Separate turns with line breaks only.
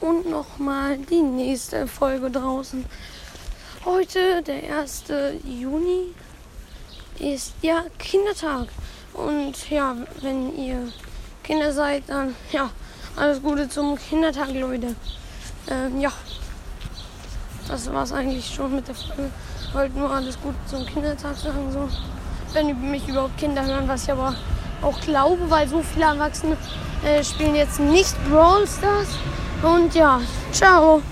und nochmal die nächste Folge draußen. Heute, der 1. Juni, ist ja Kindertag. Und ja, wenn ihr Kinder seid, dann ja, alles Gute zum Kindertag, Leute. Ähm, ja, das war's eigentlich schon mit der Folge. Wollte nur alles Gute zum Kindertag sagen, so. Wenn mich überhaupt Kinder hören, was ich aber auch glaube, weil so viele Erwachsene äh, spielen jetzt nicht Brawl Stars. Und ja, ciao.